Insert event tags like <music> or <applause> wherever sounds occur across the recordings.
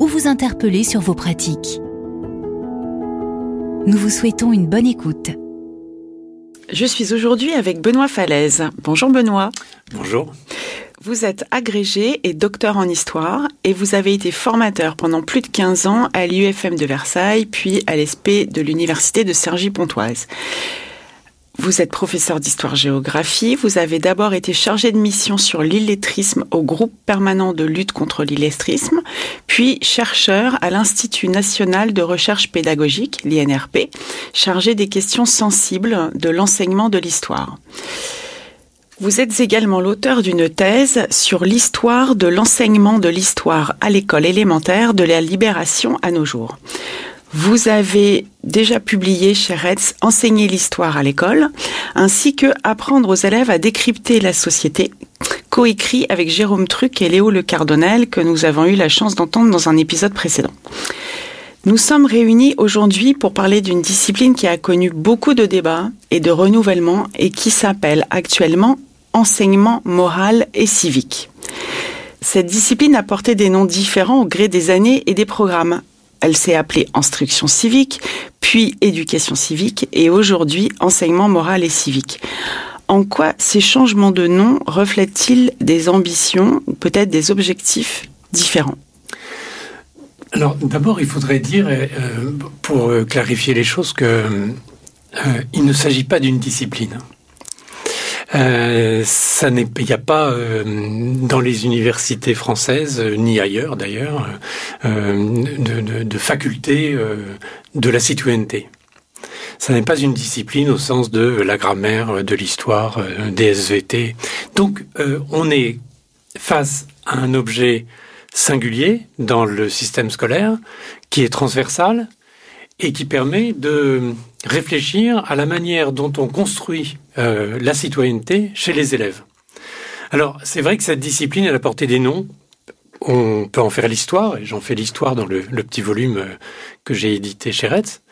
ou vous interpeller sur vos pratiques. Nous vous souhaitons une bonne écoute. Je suis aujourd'hui avec Benoît Falaise. Bonjour Benoît. Bonjour. Vous êtes agrégé et docteur en histoire et vous avez été formateur pendant plus de 15 ans à l'UFM de Versailles puis à l'ESP de l'Université de Cergy-Pontoise. Vous êtes professeur d'histoire-géographie. Vous avez d'abord été chargé de mission sur l'illettrisme au groupe permanent de lutte contre l'illettrisme, puis chercheur à l'Institut national de recherche pédagogique, l'INRP, chargé des questions sensibles de l'enseignement de l'histoire. Vous êtes également l'auteur d'une thèse sur l'histoire de l'enseignement de l'histoire à l'école élémentaire de la libération à nos jours. Vous avez déjà publié chez Reds Enseigner l'histoire à l'école, ainsi que Apprendre aux élèves à décrypter la société, coécrit avec Jérôme Truc et Léo Le Cardonnel, que nous avons eu la chance d'entendre dans un épisode précédent. Nous sommes réunis aujourd'hui pour parler d'une discipline qui a connu beaucoup de débats et de renouvellement et qui s'appelle actuellement enseignement moral et civique. Cette discipline a porté des noms différents au gré des années et des programmes. Elle s'est appelée instruction civique, puis éducation civique et aujourd'hui enseignement moral et civique. En quoi ces changements de nom reflètent-ils des ambitions ou peut-être des objectifs différents? Alors d'abord, il faudrait dire, euh, pour clarifier les choses, qu'il euh, ne s'agit pas d'une discipline. Euh, ça n'est, il n'y a pas euh, dans les universités françaises euh, ni ailleurs d'ailleurs de, de, de, faculté de la citoyenneté. Ça n'est pas une discipline au sens de la grammaire, de l'histoire, des SVT. Donc, on est face à un objet singulier dans le système scolaire qui est transversal et qui permet de réfléchir à la manière dont on construit euh, la citoyenneté chez les élèves. Alors, c'est vrai que cette discipline, elle a porté des noms. On peut en faire l'histoire, et j'en fais l'histoire dans le, petit volume euh, que j'ai édité chez Retz.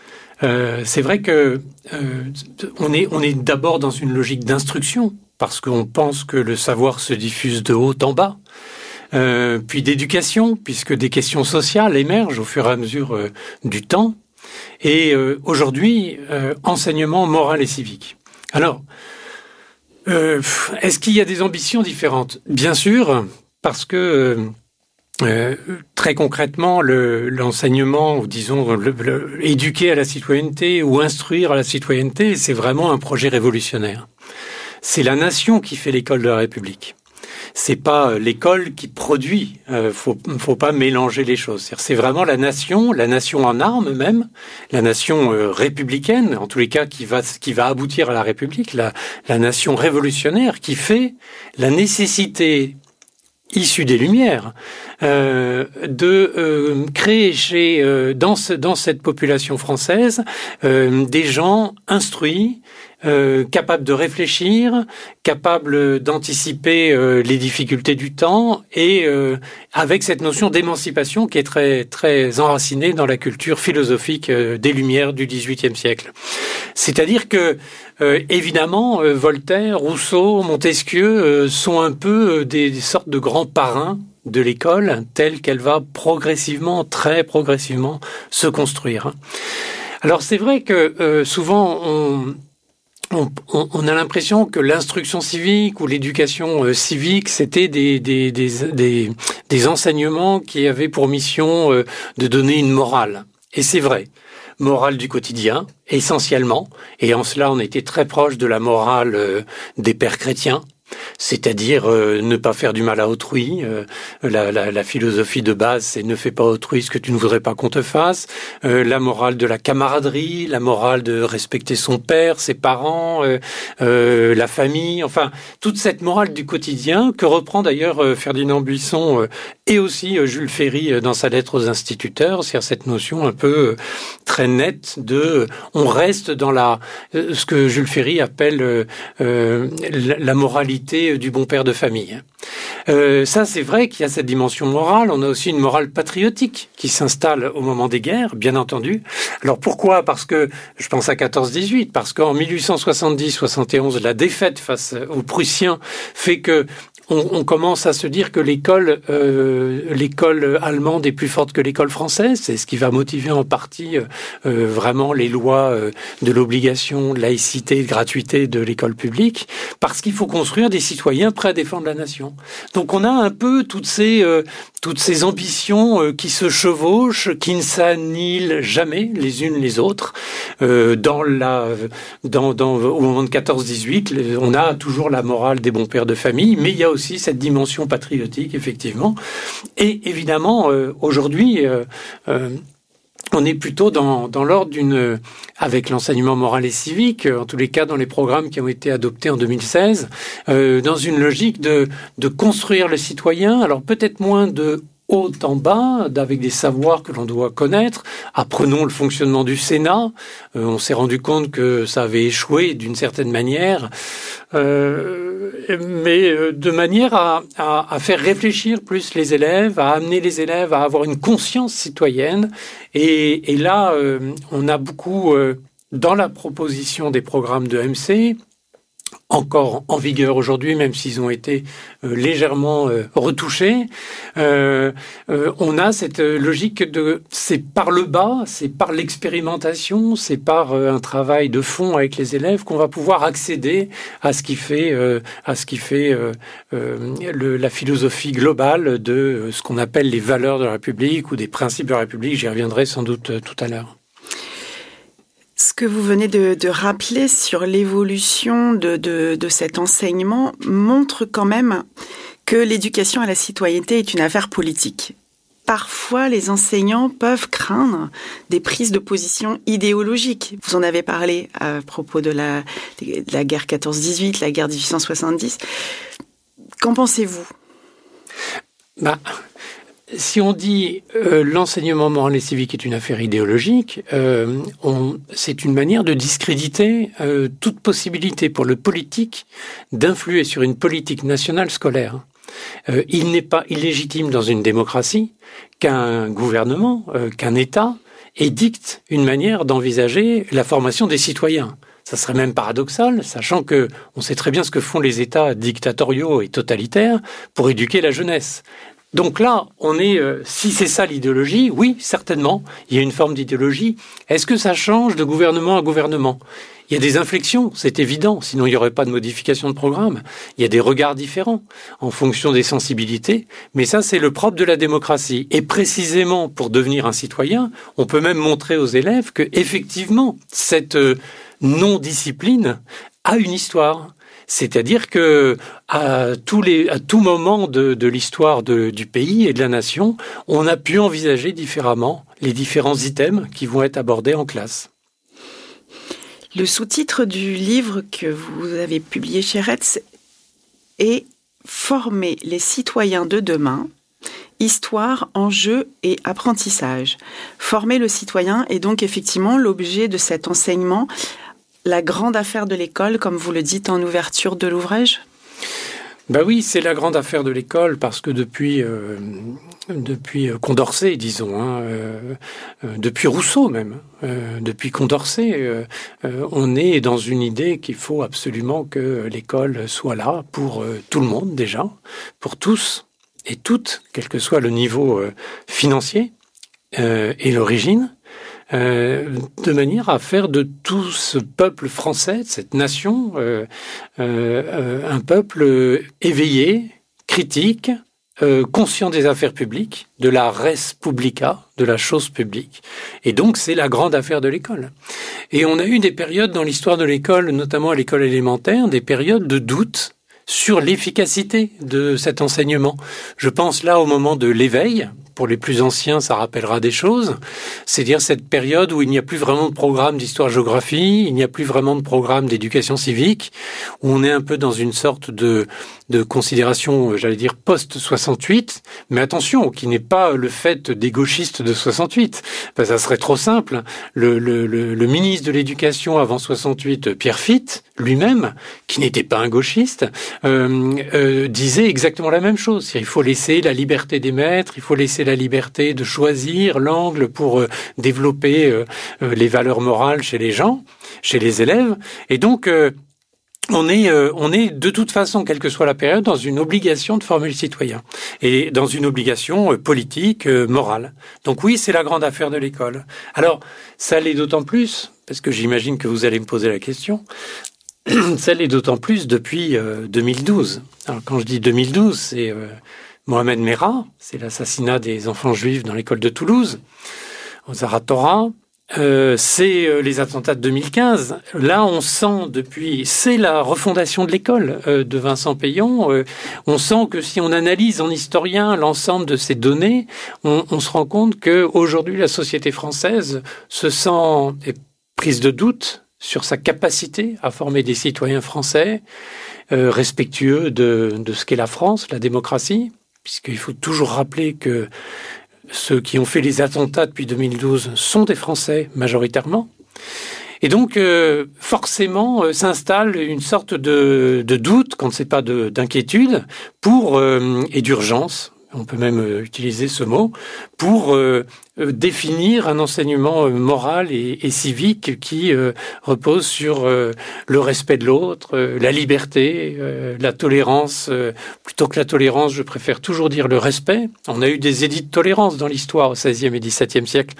Euh, c'est vrai que est, d'abord dans une logique d'instruction, parce qu'on pense que le savoir se diffuse de haut en bas. Puis d'éducation, puisque des questions sociales émergent au fur et à mesure du temps, et aujourd'hui, enseignement moral et civique. Alors, euh, est-ce qu'il y a des ambitions différentes Bien sûr, parce que très concrètement, l'enseignement, ou disons, éduquer à la citoyenneté ou instruire à la citoyenneté, c'est vraiment un projet révolutionnaire. C'est la nation qui fait l'école de la République c'est pas euh, l'école qui produit. Euh, faut, faut pas mélanger les choses. C'est vraiment la nation, la nation en armes même, la nation euh, républicaine, en tous les cas qui va qui va aboutir à la République, la, la nation révolutionnaire qui fait la nécessité issue des Lumières, euh, de euh, créer chez euh, dans, ce, dans cette population française des gens instruits, euh, capable de réfléchir, capable d'anticiper euh, les difficultés du temps et euh, avec cette notion d'émancipation qui est très très enracinée dans la culture philosophique des Lumières du XVIIIe siècle. C'est-à-dire que évidemment Voltaire, Rousseau, Montesquieu sont un peu des, des sortes de grands parrains de l'école telle qu'elle va progressivement, très progressivement, se construire. Alors c'est vrai que souvent on, on, a l'impression que l'instruction civique ou l'éducation euh, civique, c'était des, des, des, enseignements qui avaient pour mission euh, de donner une morale. Et c'est vrai. Morale du quotidien, essentiellement. Et en cela, on était très proche de la morale euh, des pères chrétiens, c'est-à-dire euh, ne pas faire du mal à autrui. Euh, la, philosophie de base, c'est ne fais pas autrui ce que tu ne voudrais pas qu'on te fasse. Euh, la morale de la camaraderie, la morale de respecter son père, ses parents, la famille, enfin toute cette morale du quotidien que reprend d'ailleurs Ferdinand Buisson et aussi Jules Ferry dans sa lettre aux instituteurs, c'est cette notion un peu très nette de on reste dans la ce que Jules Ferry appelle la moralité du bon père de famille. Euh, ça, c'est vrai qu'il y a cette dimension morale. On a aussi une morale patriotique qui s'installe au moment des guerres, bien entendu. Alors pourquoi? Parce que je pense à 14-18, parce qu'en 1870-71, la défaite face aux Prussiens fait que on, commence à se dire que l'école, euh, l'école allemande est plus forte que l'école française. C'est ce qui va motiver en partie euh, euh, vraiment les lois de l'obligation, de laïcité, de gratuité de l'école publique, parce qu'il faut construire des citoyens prêts à défendre la nation. Donc on a un peu toutes ces toutes ces ambitions qui se chevauchent, qui ne s'annihilent jamais les unes les autres. dans la dans, dans au moment de 14-18, on a toujours la morale des bons pères de famille, mais il y a aussi cette dimension patriotique, effectivement. Et évidemment, euh, aujourd'hui, euh, euh, on est plutôt dans, dans l'ordre d'une, avec l'enseignement moral et civique, en tous les cas dans les programmes qui ont été adoptés en 2016, dans une logique de, de construire le citoyen, alors peut-être moins de haut en bas, avec des savoirs que l'on doit connaître. Apprenons le fonctionnement du Sénat. Euh, on s'est rendu compte que ça avait échoué d'une certaine manière, euh, mais euh, de manière à, faire réfléchir plus les élèves, à amener les élèves à avoir une conscience citoyenne. Et, et là, on a beaucoup dans la proposition des programmes de MC, encore en vigueur aujourd'hui, même s'ils ont été euh, légèrement euh, retouchés. Euh, on a cette logique de c'est par le bas, c'est par l'expérimentation, c'est par un travail de fond avec les élèves qu'on va pouvoir accéder à ce qui fait à ce qui fait la philosophie globale de ce qu'on appelle les valeurs de la République ou des principes de la République. J'y reviendrai sans doute tout à l'heure. Ce que vous venez de, rappeler sur l'évolution de, cet enseignement montre quand même que l'éducation à la citoyenneté est une affaire politique. Parfois, les enseignants peuvent craindre des prises de position idéologiques. Vous en avez parlé à propos de la, de la guerre 14-18, la guerre 1870. Qu'en pensez-vous? Bah, si on dit euh, l'enseignement moral et civique est une affaire idéologique, euh, c'est une manière de discréditer euh, toute possibilité pour le politique d'influer sur une politique nationale scolaire. il n'est pas illégitime dans une démocratie qu'un gouvernement, qu'un État édicte une manière d'envisager la formation des citoyens. Ça serait même paradoxal, sachant que on sait très bien ce que font les États dictatoriaux et totalitaires pour éduquer la jeunesse. Donc là, on est, euh, si c'est ça l'idéologie, oui, certainement, il y a une forme d'idéologie. Est-ce que ça change de gouvernement à gouvernement? Il y a des inflexions, c'est évident, sinon il n'y aurait pas de modification de programme. Il y a des regards différents en fonction des sensibilités, mais ça c'est le propre de la démocratie. Et précisément pour devenir un citoyen, on peut même montrer aux élèves que effectivement cette euh, non-discipline a une histoire c'est-à-dire que à tout moment de, de l'histoire du pays et de la nation, on a pu envisager différemment les différents items qui vont être abordés en classe. Le sous-titre du livre que vous avez publié chez Retz est Former les citoyens de demain, Histoire, enjeux et apprentissage. Former le citoyen est donc effectivement l'objet de cet enseignement la grande affaire de l'école, comme vous le dites en ouverture de l'ouvrage? Ben oui, c'est la grande affaire de l'école parce que depuis euh, euh, Condorcet, disons, hein, euh, depuis Rousseau même, depuis Condorcet, on est dans une idée qu'il faut absolument que l'école soit là pour tout le monde déjà, pour tous et toutes, quel que soit le niveau financier et l'origine. Euh, de manière à faire de tout ce peuple français, cette nation, euh, euh, un peuple éveillé, critique, conscient des affaires publiques, de la res publica, de la chose publique. Et donc c'est la grande affaire de l'école. Et on a eu des périodes dans l'histoire de l'école, notamment à l'école élémentaire, des périodes de doute sur l'efficacité de cet enseignement. Je pense là au moment de l'éveil, pour les plus anciens, ça rappellera des choses. C'est-à-dire cette période où il n'y a plus vraiment de programme d'histoire-géographie, il n'y a plus vraiment de programme d'éducation civique, où on est un peu dans une sorte de, de considération, j'allais dire, post-68, mais attention, qui n'est pas le fait des gauchistes de 68. Ben, ça serait trop simple. Le, le, le, ministre de l'Éducation avant 68, Pierre Fitt, lui-même, qui n'était pas un gauchiste, euh, euh, disait exactement la même chose. Il faut laisser la liberté des maîtres, il faut laisser la liberté de choisir l'angle pour euh, développer euh, euh, les valeurs morales chez les gens, chez les élèves. Et donc, on est, on est de toute façon, quelle que soit la période, dans une obligation de former le citoyen et dans une obligation politique, morale. Donc oui, c'est la grande affaire de l'école. Alors, ça l'est d'autant plus, parce que j'imagine que vous allez me poser la question, <clears throat> ça l'est d'autant plus depuis 2012. Alors quand je dis 2012, c'est Mohamed Merah, c'est l'assassinat des enfants juifs dans l'école de Toulouse, au Zaratora. Euh, c'est euh, les attentats de 2015. Là, on sent depuis, c'est la refondation de l'école euh, de Vincent Payon. on sent que si on analyse en historien l'ensemble de ces données, on, on se rend compte que aujourd'hui la société française se sent prise de doute sur sa capacité à former des citoyens français respectueux de, de ce qu'est la France, la démocratie puisqu'il faut toujours rappeler que ceux qui ont fait les attentats depuis 2012 sont des Français majoritairement. Et donc, euh, forcément, euh, s'installe une sorte de, doute, quand c'est pas d'inquiétude, pour euh, et d'urgence. On peut même utiliser ce mot pour définir un enseignement euh, moral et, et civique qui euh, repose sur le respect de l'autre, la liberté, la tolérance. plutôt que la tolérance, je préfère toujours dire le respect. On a eu des édits de tolérance dans l'histoire au XVIe et XVIIe siècle,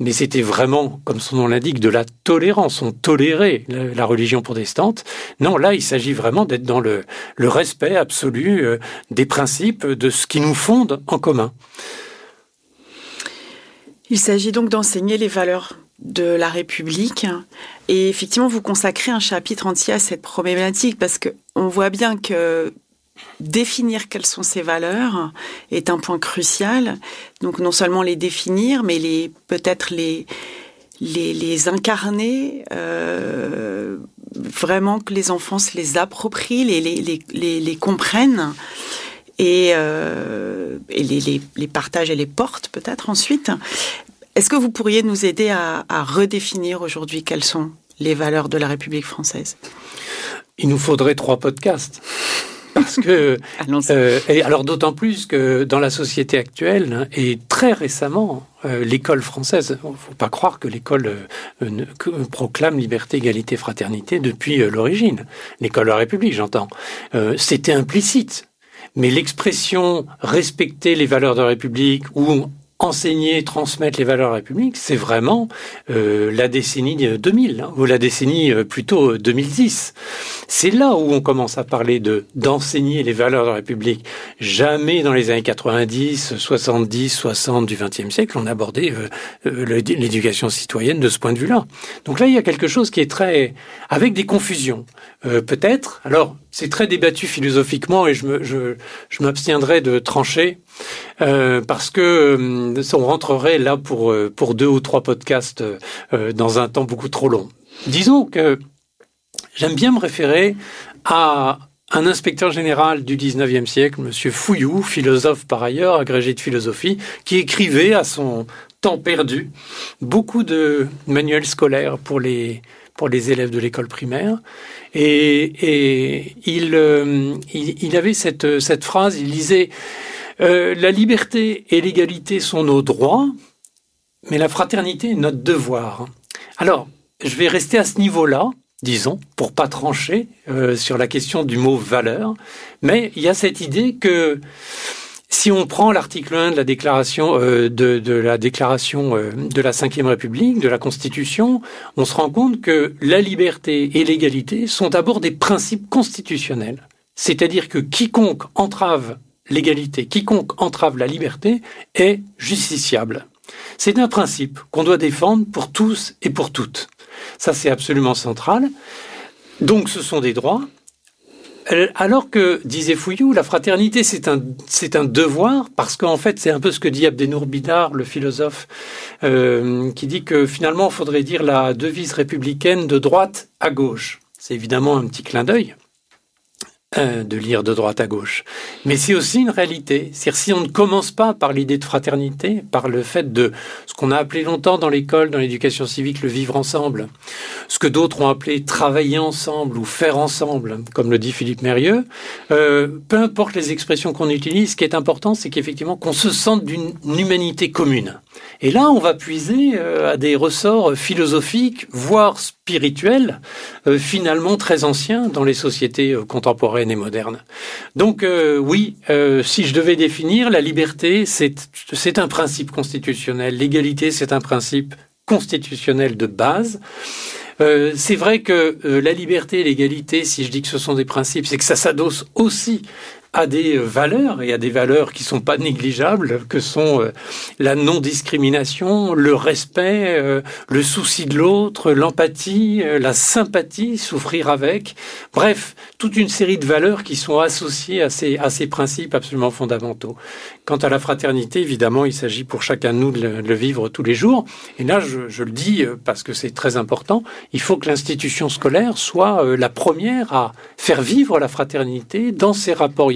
mais c'était vraiment, comme son nom l'indique, de la tolérance. On tolérait la, religion protestante. Non, là, il s'agit vraiment d'être dans le, le respect absolu des principes, de ce qui nous fonde en commun. Il s'agit donc d'enseigner les valeurs de la République. Et effectivement, vous consacrez un chapitre entier à cette problématique parce que on voit bien que définir quelles sont ces valeurs est un point crucial. Donc non seulement les définir, mais les peut-être les incarner, euh, vraiment que les enfants se les approprient, les comprennent et, euh, et les, les, les, partagent et les portent peut-être ensuite. Est-ce que vous pourriez nous aider à, à redéfinir aujourd'hui quelles sont les valeurs de la République française? Il nous faudrait trois podcasts. Parce que, <laughs> euh, et alors d'autant plus que dans la société actuelle hein, et très récemment, euh, l'école française, il ne faut pas croire que l'école euh, proclame liberté, égalité, fraternité depuis l'origine. L'école de la République, j'entends. C'était implicite mais l'expression respecter les valeurs de la République ou enseigner, transmettre les valeurs de la République, c'est vraiment euh, la décennie 2000 hein, ou la décennie euh, plutôt 2010. C'est là où on commence à parler de d'enseigner les valeurs de la République. Jamais dans les années 90, 70, 60 du XXe siècle on abordait euh, l'éducation citoyenne de ce point de vue-là. Donc là, il y a quelque chose qui est très avec des confusions. Peut-être. Alors, c'est très débattu philosophiquement et je me, je, je m'abstiendrai de trancher euh, parce que euh, on rentrerait là pour euh, pour deux ou trois podcasts dans un temps beaucoup trop long. Disons que j'aime bien me référer à un inspecteur général du 19e siècle, Monsieur Fouillou, philosophe par ailleurs, agrégé de philosophie, qui écrivait à son temps perdu beaucoup de manuels scolaires pour les pour les élèves de l'école primaire. Et, il, il, avait cette, cette phrase, il disait euh, la liberté et l'égalité sont nos droits, mais la fraternité est notre devoir. Alors, je vais rester à ce niveau-là, disons, pour pas trancher euh, sur la question du mot valeur, mais il y a cette idée que si on prend l'article 1 de la déclaration euh, de, la déclaration de la Ve République, de la Constitution, on se rend compte que la liberté et l'égalité sont d'abord des principes constitutionnels. C'est-à-dire que quiconque entrave l'égalité. Quiconque entrave la liberté est justiciable. C'est un principe qu'on doit défendre pour tous et pour toutes. Ça, c'est absolument central. Donc, ce sont des droits. Alors que, disait Fouillou, la fraternité, c'est un, c'est un devoir, parce qu'en fait, c'est un peu ce que dit Abdenour Bidar, le philosophe, euh, qui dit que finalement, il faudrait dire la devise républicaine de droite à gauche. C'est évidemment un petit clin d'œil. De lire de droite à gauche. Mais c'est aussi une réalité. C'est-à-dire si on ne commence pas par l'idée de fraternité, par le fait de ce qu'on a appelé longtemps dans l'école, dans l'éducation civique, le vivre ensemble, ce que d'autres ont appelé travailler ensemble ou faire ensemble, comme le dit Philippe Mérieux, euh, peu importe les expressions qu'on utilise, ce qui est important, c'est qu'effectivement qu'on se sente d'une humanité commune. Et là, on va puiser euh, à des ressorts philosophiques, voire euh, finalement très anciens dans les sociétés euh, contemporaines et modernes. Donc oui, si je devais définir, la liberté, c'est un principe constitutionnel, l'égalité, c'est un principe constitutionnel de base. c'est vrai que la liberté et l'égalité, si je dis que ce sont des principes, c'est que ça s'adosse aussi à des valeurs et à des valeurs qui sont pas négligeables, que sont euh, la non-discrimination, le respect, euh, le souci de l'autre, l'empathie, euh, la sympathie, souffrir avec. Bref, toute une série de valeurs qui sont associées à ces, à ces principes absolument fondamentaux. Quant à la fraternité, évidemment, il s'agit pour chacun de nous de le, vivre tous les jours. Et là, je, je le dis parce que c'est très important, il faut que l'institution scolaire soit la première à faire vivre la fraternité dans ses rapports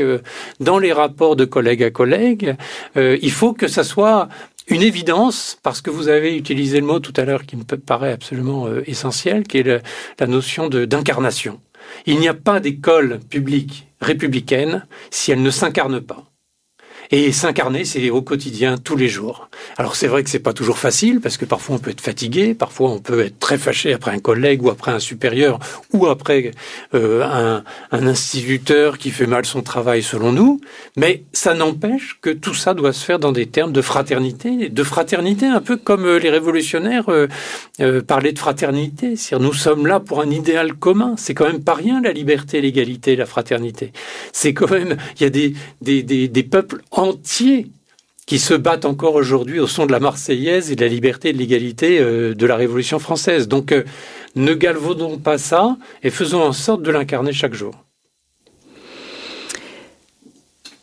euh, dans les rapports de collègue à collègue. Euh, il faut que ça soit une évidence, parce que vous avez utilisé le mot tout à l'heure qui me paraît absolument euh, essentiel, qui est la notion d'incarnation. Il n'y a pas d'école publique républicaine si elle ne s'incarne pas. Et s'incarner, c'est au quotidien, tous les jours. Alors c'est vrai que c'est pas toujours facile parce que parfois on peut être fatigué, parfois on peut être très fâché après un collègue ou après un supérieur ou après euh, un, instituteur qui fait mal son travail selon nous. Mais ça n'empêche que tout ça doit se faire dans des termes de fraternité, de fraternité un peu comme euh, les révolutionnaires euh, parlaient de fraternité. C'est-à-dire nous sommes là pour un idéal commun. C'est quand même pas rien la liberté, l'égalité, la fraternité. C'est quand même il y a des des, des, des peuples entiers qui se battent encore aujourd'hui au son de la Marseillaise et de la liberté et de l'égalité euh, de la Révolution française. Donc euh, ne galvaudons pas ça et faisons en sorte de l'incarner chaque jour.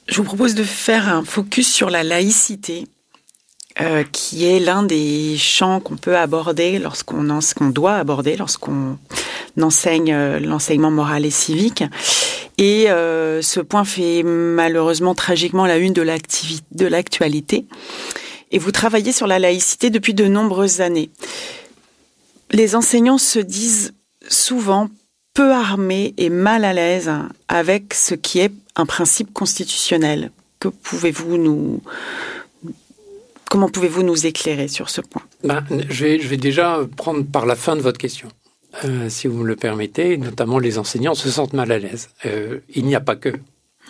Je vous propose de faire un focus sur la laïcité, euh, qui est l'un des champs qu'on peut aborder lorsqu'on qu'on doit aborder lorsqu'on enseigne l'enseignement moral et civique. Et euh, ce point fait malheureusement tragiquement la une de l'actualité. Et vous travaillez sur la laïcité depuis de nombreuses années. Les enseignants se disent souvent peu armés et mal à l'aise avec ce qui est un principe constitutionnel. Que pouvez-vous nous comment pouvez-vous nous éclairer sur ce point? Ben, je, vais, je vais déjà prendre par la fin de votre question. Euh, si vous me le permettez, notamment les enseignants se sentent mal à l'aise. Euh, il n'y a pas que.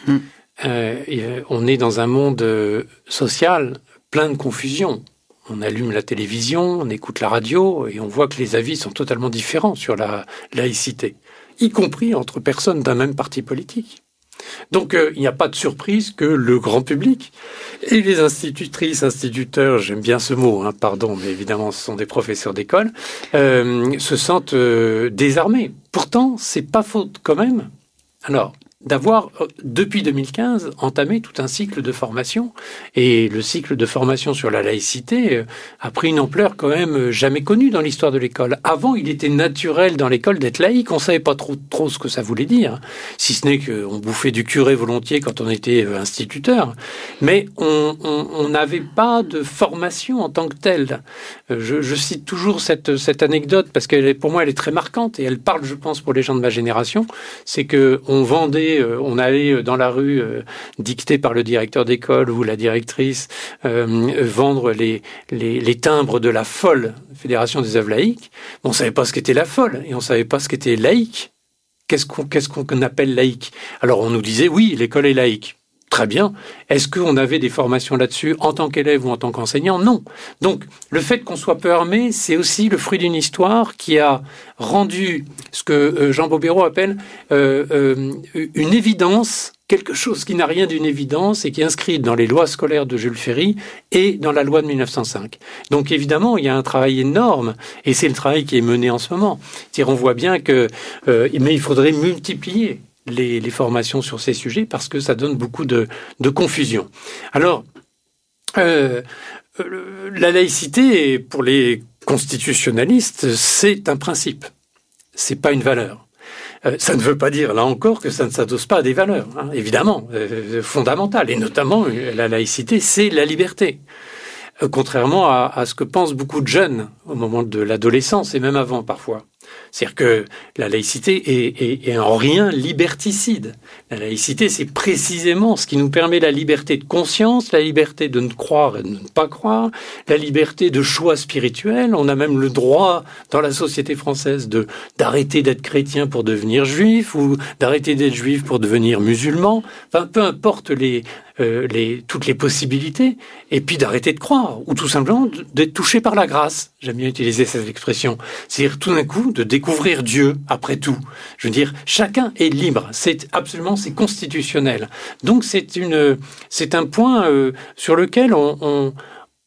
Hmm. Euh, on est dans un monde social plein de confusion. On allume la télévision, on écoute la radio et on voit que les avis sont totalement différents sur la laïcité, y compris entre personnes d'un même parti politique. Donc euh, il n'y a pas de surprise que le grand public et les institutrices, instituteurs, j'aime bien ce mot, hein, pardon, mais évidemment ce sont des professeurs d'école, euh, se sentent euh, désarmés. Pourtant, c'est pas faute quand même. Alors, d'avoir, euh, depuis 2015, entamé tout un cycle de formation. Et le cycle de formation sur la laïcité euh, a pris une ampleur quand même euh, jamais connue dans l'histoire de l'école. Avant, il était naturel dans l'école d'être laïque. On savait pas trop, trop ce que ça voulait dire. Si ce n'est qu'on bouffait du curé volontiers quand on était instituteur. Mais on n'avait pas de formation en tant que telle. Je, je cite toujours cette, cette anecdote parce que pour moi, elle est très marquante et elle parle, je pense, pour les gens de ma génération. C'est que on vendait euh, on allait euh, dans la rue euh, dicté par le directeur d'école ou la directrice vendre les, timbres de la folle Fédération des œuvres laïques. On savait pas ce qu'était la folle et on savait pas ce qu'était laïque. Qu'est-ce qu'on appelle laïque? Alors on nous disait oui, l'école est laïque. Très bien. Est-ce qu'on avait des formations là-dessus en tant qu'élève ou en tant qu'enseignant? Non. Donc, le fait qu'on soit peu armé, c'est aussi le fruit d'une histoire qui a rendu ce que euh, Jean Bobéro appelle euh, euh, une évidence, quelque chose qui n'a rien d'une évidence et qui est inscrit dans les lois scolaires de Jules Ferry et dans la loi de 1905. Donc, évidemment, il y a un travail énorme et c'est le travail qui est mené en ce moment. on voit bien que, mais il faudrait multiplier les, formations sur ces sujets parce que ça donne beaucoup de, confusion. Alors, euh, la laïcité, pour les constitutionnalistes, c'est un principe, c'est pas une valeur. Euh, ça ne veut pas dire, là encore, que ça ne s'adosse pas à des valeurs, hein, évidemment, euh, fondamentales. Et notamment, la laïcité, c'est la liberté. contrairement à, à, ce que pensent beaucoup de jeunes au moment de l'adolescence et même avant parfois. C'est-à-dire que la laïcité est, en rien liberticide. La laïcité, c'est précisément ce qui nous permet la liberté de conscience, la liberté de ne croire et de ne pas croire, la liberté de choix spirituel. On a même le droit dans la société française de d'arrêter d'être chrétien pour devenir juif ou d'arrêter d'être juif pour devenir musulman. Enfin, peu importe les, euh, les, toutes les possibilités, et puis d'arrêter de croire, ou tout simplement d'être touché par la grâce. J'aime bien utiliser cette expression. C'est-à-dire tout d'un coup de découvrir Dieu après tout. Je veux dire, chacun est libre. C'est absolument, c'est constitutionnel. Donc c'est une, c'est un point euh, sur lequel on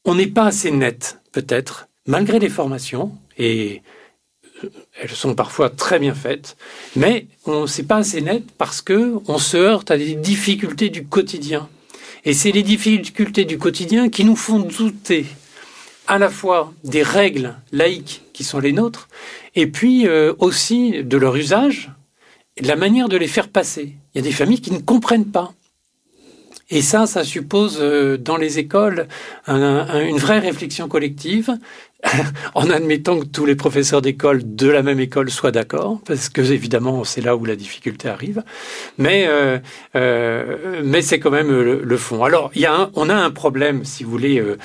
n'est on, pas assez net, peut-être, malgré les formations, et euh, elles sont parfois très bien faites, mais on n'est pas assez net parce que on se heurte à des difficultés du quotidien. Et c'est les difficultés du quotidien qui nous font douter à la fois des règles laïques qui sont les nôtres, et puis euh, aussi de leur usage de la manière de les faire passer. Il y a des familles qui ne comprennent pas. Et ça, ça suppose euh, dans les écoles une vraie réflexion collective <laughs> en admettant que tous les professeurs d'école de la même école soient d'accord, parce que évidemment c'est là où la difficulté arrive. Mais euh, euh, mais c'est quand même le, fond. Alors il y a on a un problème, si vous voulez, euh,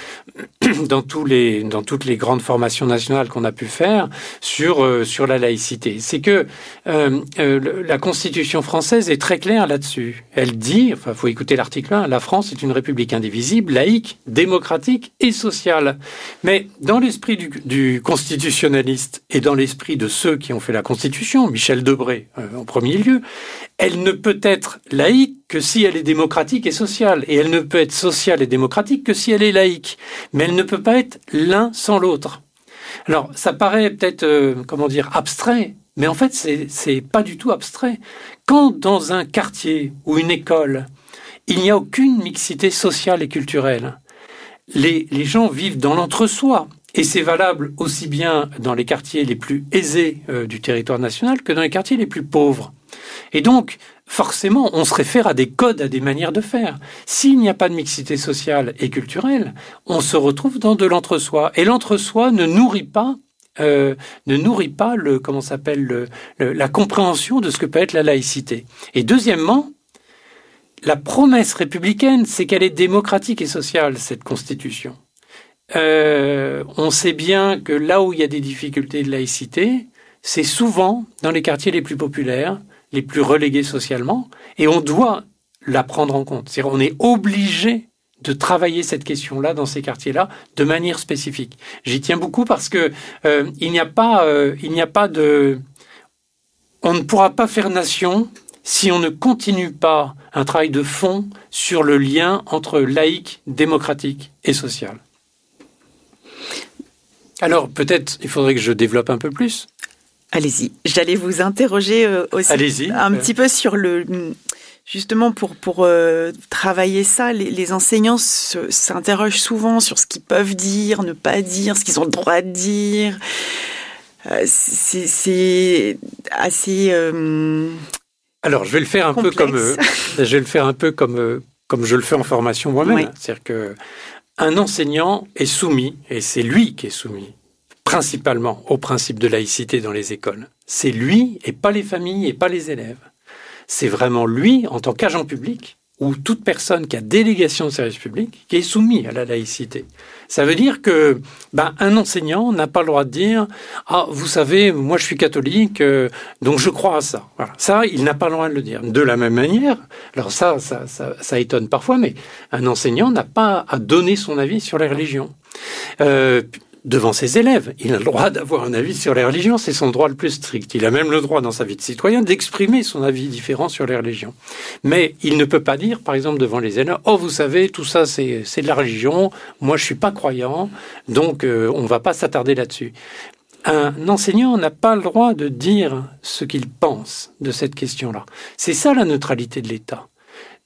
<clears throat> dans tous les dans toutes les grandes formations nationales qu'on a pu faire sur sur la laïcité, c'est que la Constitution française est très claire là-dessus. Elle dit, enfin faut écouter l'article 1, la France est une république indivisible, laïque, démocratique et sociale. Mais dans les du, constitutionnaliste et dans l'esprit de ceux qui ont fait la Constitution, Michel Debré euh, en premier lieu, elle ne peut être laïque que si elle est démocratique et sociale, et elle ne peut être sociale et démocratique que si elle est laïque, mais elle ne peut pas être l'un sans l'autre. Alors, ça paraît peut-être, euh, comment dire, abstrait, mais en fait, c'est pas du tout abstrait. Quand dans un quartier ou une école, il n'y a aucune mixité sociale et culturelle, les gens vivent dans l'entre-soi, et c'est valable aussi bien dans les quartiers les plus aisés euh, du territoire national que dans les quartiers les plus pauvres. Et donc, forcément, on se réfère à des codes, à des manières de faire. S'il n'y a pas de mixité sociale et culturelle, on se retrouve dans de l'entre-soi. Et l'entre-soi ne nourrit pas euh, ne nourrit pas le comment s'appelle la compréhension de ce que peut être la laïcité. Et deuxièmement, la promesse républicaine, c'est qu'elle est démocratique et sociale cette constitution. Euh, on sait bien que là où il y a des difficultés de laïcité, c'est souvent dans les quartiers les plus populaires, les plus relégués socialement, et on doit la prendre en compte. C'est-à-dire on est obligé de travailler cette question-là dans ces quartiers-là de manière spécifique. J'y tiens beaucoup parce que euh, n'y a pas, euh, il n'y a pas de, on ne pourra pas faire nation si on ne continue pas un travail de fond sur le lien entre laïque, démocratique et social. Alors peut-être il faudrait que je développe un peu plus. Allez-y. J'allais vous interroger euh, aussi un petit peu sur le justement pour pour euh, travailler ça. Les, enseignants s'interrogent souvent sur ce qu'ils peuvent dire, ne pas dire, ce qu'ils ont le droit de dire. Euh, c'est assez. Alors je vais le faire un peu comme je vais le faire un peu comme comme je le fais en formation moi-même. C'est-à-dire que un enseignant est soumis, et c'est lui qui est soumis, principalement au principe de laïcité dans les écoles. C'est lui et pas les familles et pas les élèves. C'est vraiment lui, en tant qu'agent public, ou toute personne qui a délégation de service public, qui est soumis à la laïcité. Ça veut dire que ben, un enseignant n'a pas le droit de dire ah vous savez moi je suis catholique euh, donc je crois à ça. Ça il n'a pas le droit de le dire. De la même manière, alors ça ça, ça, ça étonne parfois, mais un enseignant n'a pas à donner son avis sur les religions. Euh, devant ses élèves. Il a le droit d'avoir un avis sur les religions, c'est son droit le plus strict. Il a même le droit dans sa vie de citoyen d'exprimer son avis différent sur les religions. Mais il ne peut pas dire, par exemple, devant les élèves, oh vous savez, tout ça c'est de la religion, moi je suis pas croyant, donc euh, on va pas s'attarder là-dessus. Un enseignant n'a pas le droit de dire ce qu'il pense de cette question-là. C'est ça la neutralité de l'État.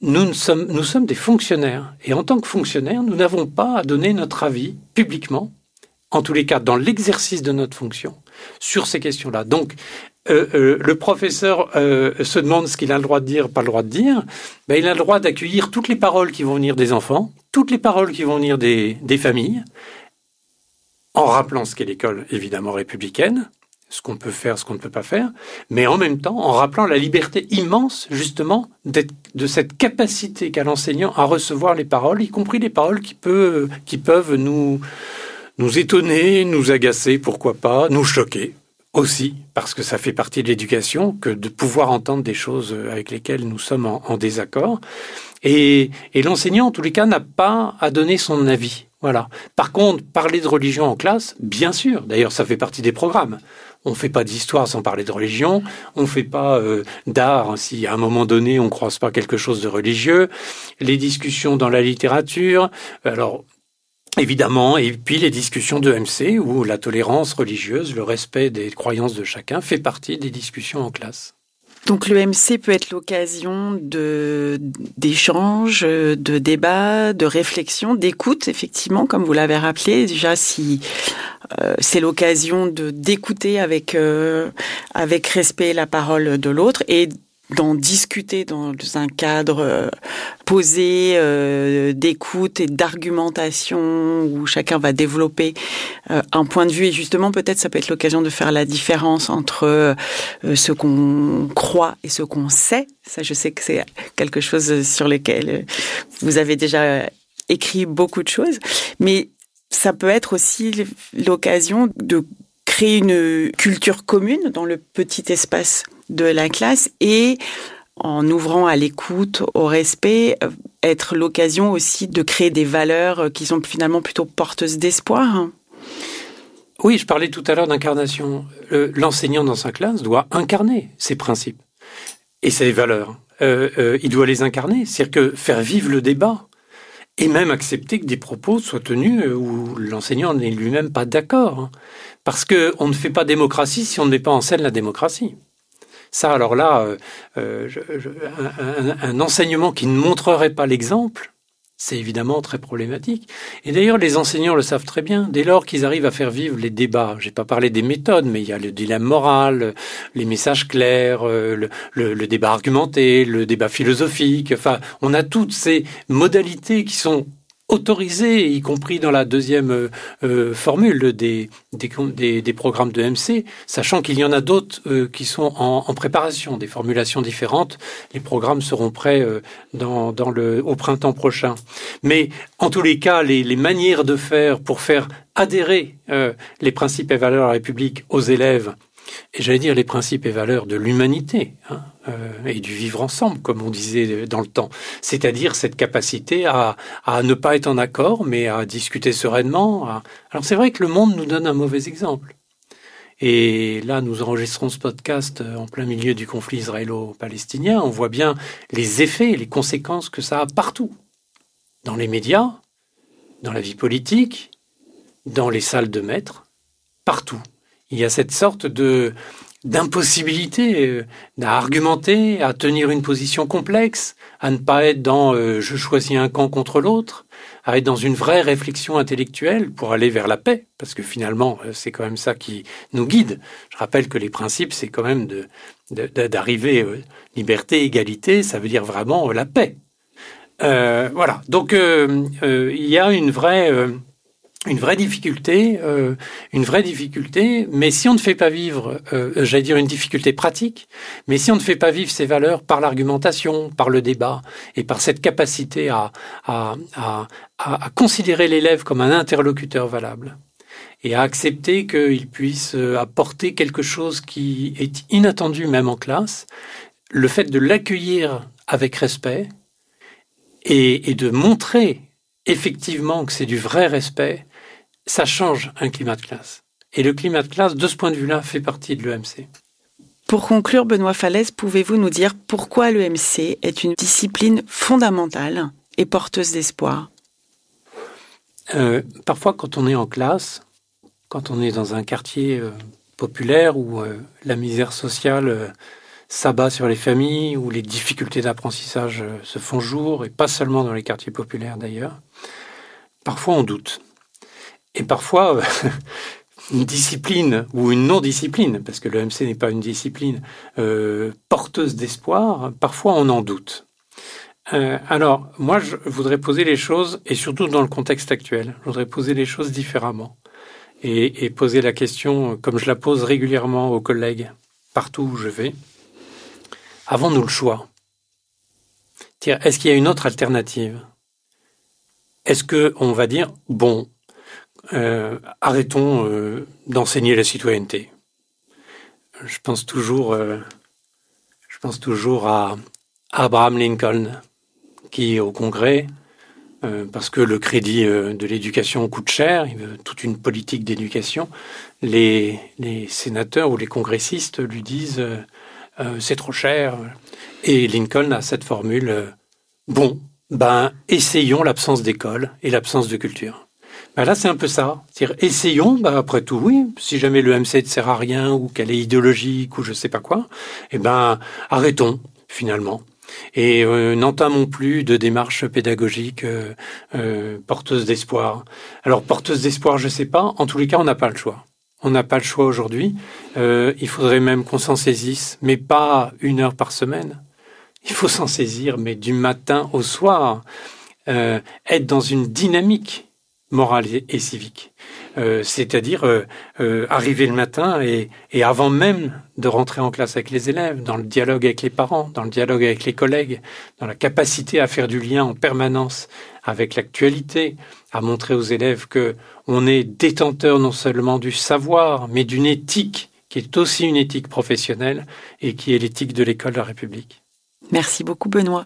Nous sommes, nous sommes des fonctionnaires. Et en tant que fonctionnaires, nous n'avons pas à donner notre avis publiquement en tous les cas dans l'exercice de notre fonction, sur ces questions-là. Donc, euh, euh, le professeur euh, se demande ce qu'il a le droit de dire, pas le droit de dire, ben, il a le droit d'accueillir toutes les paroles qui vont venir des enfants, toutes les paroles qui vont venir des, familles, en rappelant ce qu'est l'école évidemment républicaine, ce qu'on peut faire, ce qu'on ne peut pas faire, mais en même temps en rappelant la liberté immense justement de cette capacité qu'a l'enseignant à recevoir les paroles, y compris les paroles qui peuvent nous, nous étonner, nous agacer, pourquoi pas, nous choquer aussi, parce que ça fait partie de l'éducation, que de pouvoir entendre des choses avec lesquelles nous sommes en, désaccord. Et, et l'enseignant, en tous les cas, n'a pas à donner son avis. Voilà. Par contre, parler de religion en classe, bien sûr. D'ailleurs, ça fait partie des programmes. On ne fait pas d'histoire sans parler de religion. On ne fait pas euh, d'art si à un moment donné on croise pas quelque chose de religieux. Les discussions dans la littérature. Alors, Évidemment, et puis les discussions de MC où la tolérance religieuse, le respect des croyances de chacun fait partie des discussions en classe. Donc le MC peut être l'occasion d'échanges, de débats, de réflexion, d'écoute, effectivement, comme vous l'avez rappelé. Déjà, si euh, c'est l'occasion d'écouter avec euh, avec respect la parole de l'autre et d'en discuter dans un cadre euh, posé euh, d'écoute et d'argumentation où chacun va développer euh, un point de vue et justement peut-être ça peut être l'occasion de faire la différence entre ce qu'on croit et ce qu'on sait. Ça je sais que c'est quelque chose sur lequel vous avez déjà écrit beaucoup de choses, mais ça peut être aussi l'occasion de créer une culture commune dans le petit espace de la classe et en ouvrant à l'écoute, au respect, euh, être l'occasion aussi de créer des valeurs qui sont finalement plutôt porteuses d'espoir. Oui, je parlais tout à l'heure d'incarnation. L'enseignant dans sa classe doit incarner ses principes et ses valeurs. Euh, euh, il doit les incarner, c'est-à-dire que faire vivre le débat et même accepter que des propos soient tenus où l'enseignant n'est lui-même pas d'accord. Hein. Parce qu'on ne fait pas démocratie si on ne met pas en scène la démocratie. Ça, alors là, euh, euh, un, enseignement qui ne montrerait pas l'exemple, c'est évidemment très problématique. Et d'ailleurs, les enseignants le savent très bien. Dès lors qu'ils arrivent à faire vivre les débats, j'ai pas parlé des méthodes, mais il y a le dilemme moral, les messages clairs, euh, le débat argumenté, le débat philosophique. Enfin, on a toutes ces modalités qui sont autorisé, y compris dans la deuxième euh, euh, formule des, des, des, programmes de MC, sachant qu'il y en a d'autres euh, qui sont en, en, préparation, des formulations différentes. Les programmes seront prêts dans, dans le, au printemps prochain. Mais en tous les cas, les, les manières de faire pour faire adhérer les principes et valeurs de la République aux élèves et j'allais dire les principes et valeurs de l'humanité hein, euh, et du vivre ensemble, comme on disait dans le temps. C'est-à-dire cette capacité à, ne pas être en accord, mais à discuter sereinement. Alors c'est vrai que le monde nous donne un mauvais exemple. Et là, nous enregistrons ce podcast euh, en plein milieu du conflit israélo-palestinien. On voit bien les effets, les conséquences que ça a partout. Dans les médias, dans la vie politique, dans les salles de maître, partout il y a cette sorte de d'impossibilité euh, à argumenter, à tenir une position complexe, à ne pas être dans euh, je choisis un camp contre l'autre, à être dans une vraie réflexion intellectuelle pour aller vers la paix, parce que finalement euh, c'est quand même ça qui nous guide. Je rappelle que les principes c'est quand même de d'arriver liberté, égalité, ça veut dire vraiment la paix. voilà, donc il y a une vraie une vraie difficulté, euh, une vraie difficulté. Mais si on ne fait pas vivre, euh, j'allais dire une difficulté pratique, mais si on ne fait pas vivre ces valeurs par l'argumentation, par le débat et par cette capacité à, à, à, à considérer l'élève comme un interlocuteur valable et à accepter qu'il puisse euh, apporter quelque chose qui est inattendu même en classe, le fait de l'accueillir avec respect et, et de montrer effectivement que c'est du vrai respect, ça change un climat de classe. Et le climat de classe, de ce point de vue-là, fait partie de l'EMC. Pour conclure, Benoît Falaise, pouvez-vous nous dire pourquoi l'EMC est une discipline fondamentale et porteuse d'espoir? Euh, Parfois, quand on est en classe, quand on est dans un quartier euh, populaire où euh, la misère sociale s'abat sur les familles, où les difficultés d'apprentissage se font jour, et pas seulement dans les quartiers populaires d'ailleurs, parfois on doute. Et parfois, euh, <laughs> une discipline ou une non-discipline, parce que le MC n'est pas une discipline euh, porteuse d'espoir, parfois on en doute. Euh, alors, moi, je voudrais poser les choses, et surtout dans le contexte actuel, je voudrais poser les choses différemment. Et, et poser la question, comme je la pose régulièrement aux collègues, partout où je vais. Avons-nous le choix? Est-ce qu'il y a une autre alternative? Est-ce que on va dire, bon, euh, arrêtons euh, d'enseigner la citoyenneté. Je pense toujours, euh, je pense toujours à Abraham Lincoln, qui au Congrès, parce que le crédit de l'éducation coûte cher, il veut toute une politique d'éducation, les, les, sénateurs ou les congressistes lui disent c'est trop cher. Et Lincoln a cette formule bon, ben essayons l'absence d'école et l'absence de culture. Bah là, c'est un peu ça. C'est-à-dire, essayons, bah, après tout, oui, si jamais le MC ne sert à rien ou qu'elle est idéologique ou je sais pas quoi, eh ben, arrêtons, finalement. Et euh, n'entamons plus de démarches pédagogiques euh, euh, porteuses d'espoir. Alors, porteuses d'espoir, je sais pas. En tous les cas, on n'a pas le choix. On n'a pas le choix aujourd'hui. il faudrait même qu'on s'en saisisse, mais pas une heure par semaine. Il faut s'en saisir, mais du matin au soir. être dans une dynamique morale et civique. Euh, c'est-à-dire euh, euh, arriver le matin et, et, avant même de rentrer en classe avec les élèves, dans le dialogue avec les parents, dans le dialogue avec les collègues, dans la capacité à faire du lien en permanence avec l'actualité, à montrer aux élèves que on est détenteur non seulement du savoir, mais d'une éthique qui est aussi une éthique professionnelle et qui est l'éthique de l'école de la République. Merci beaucoup Benoît.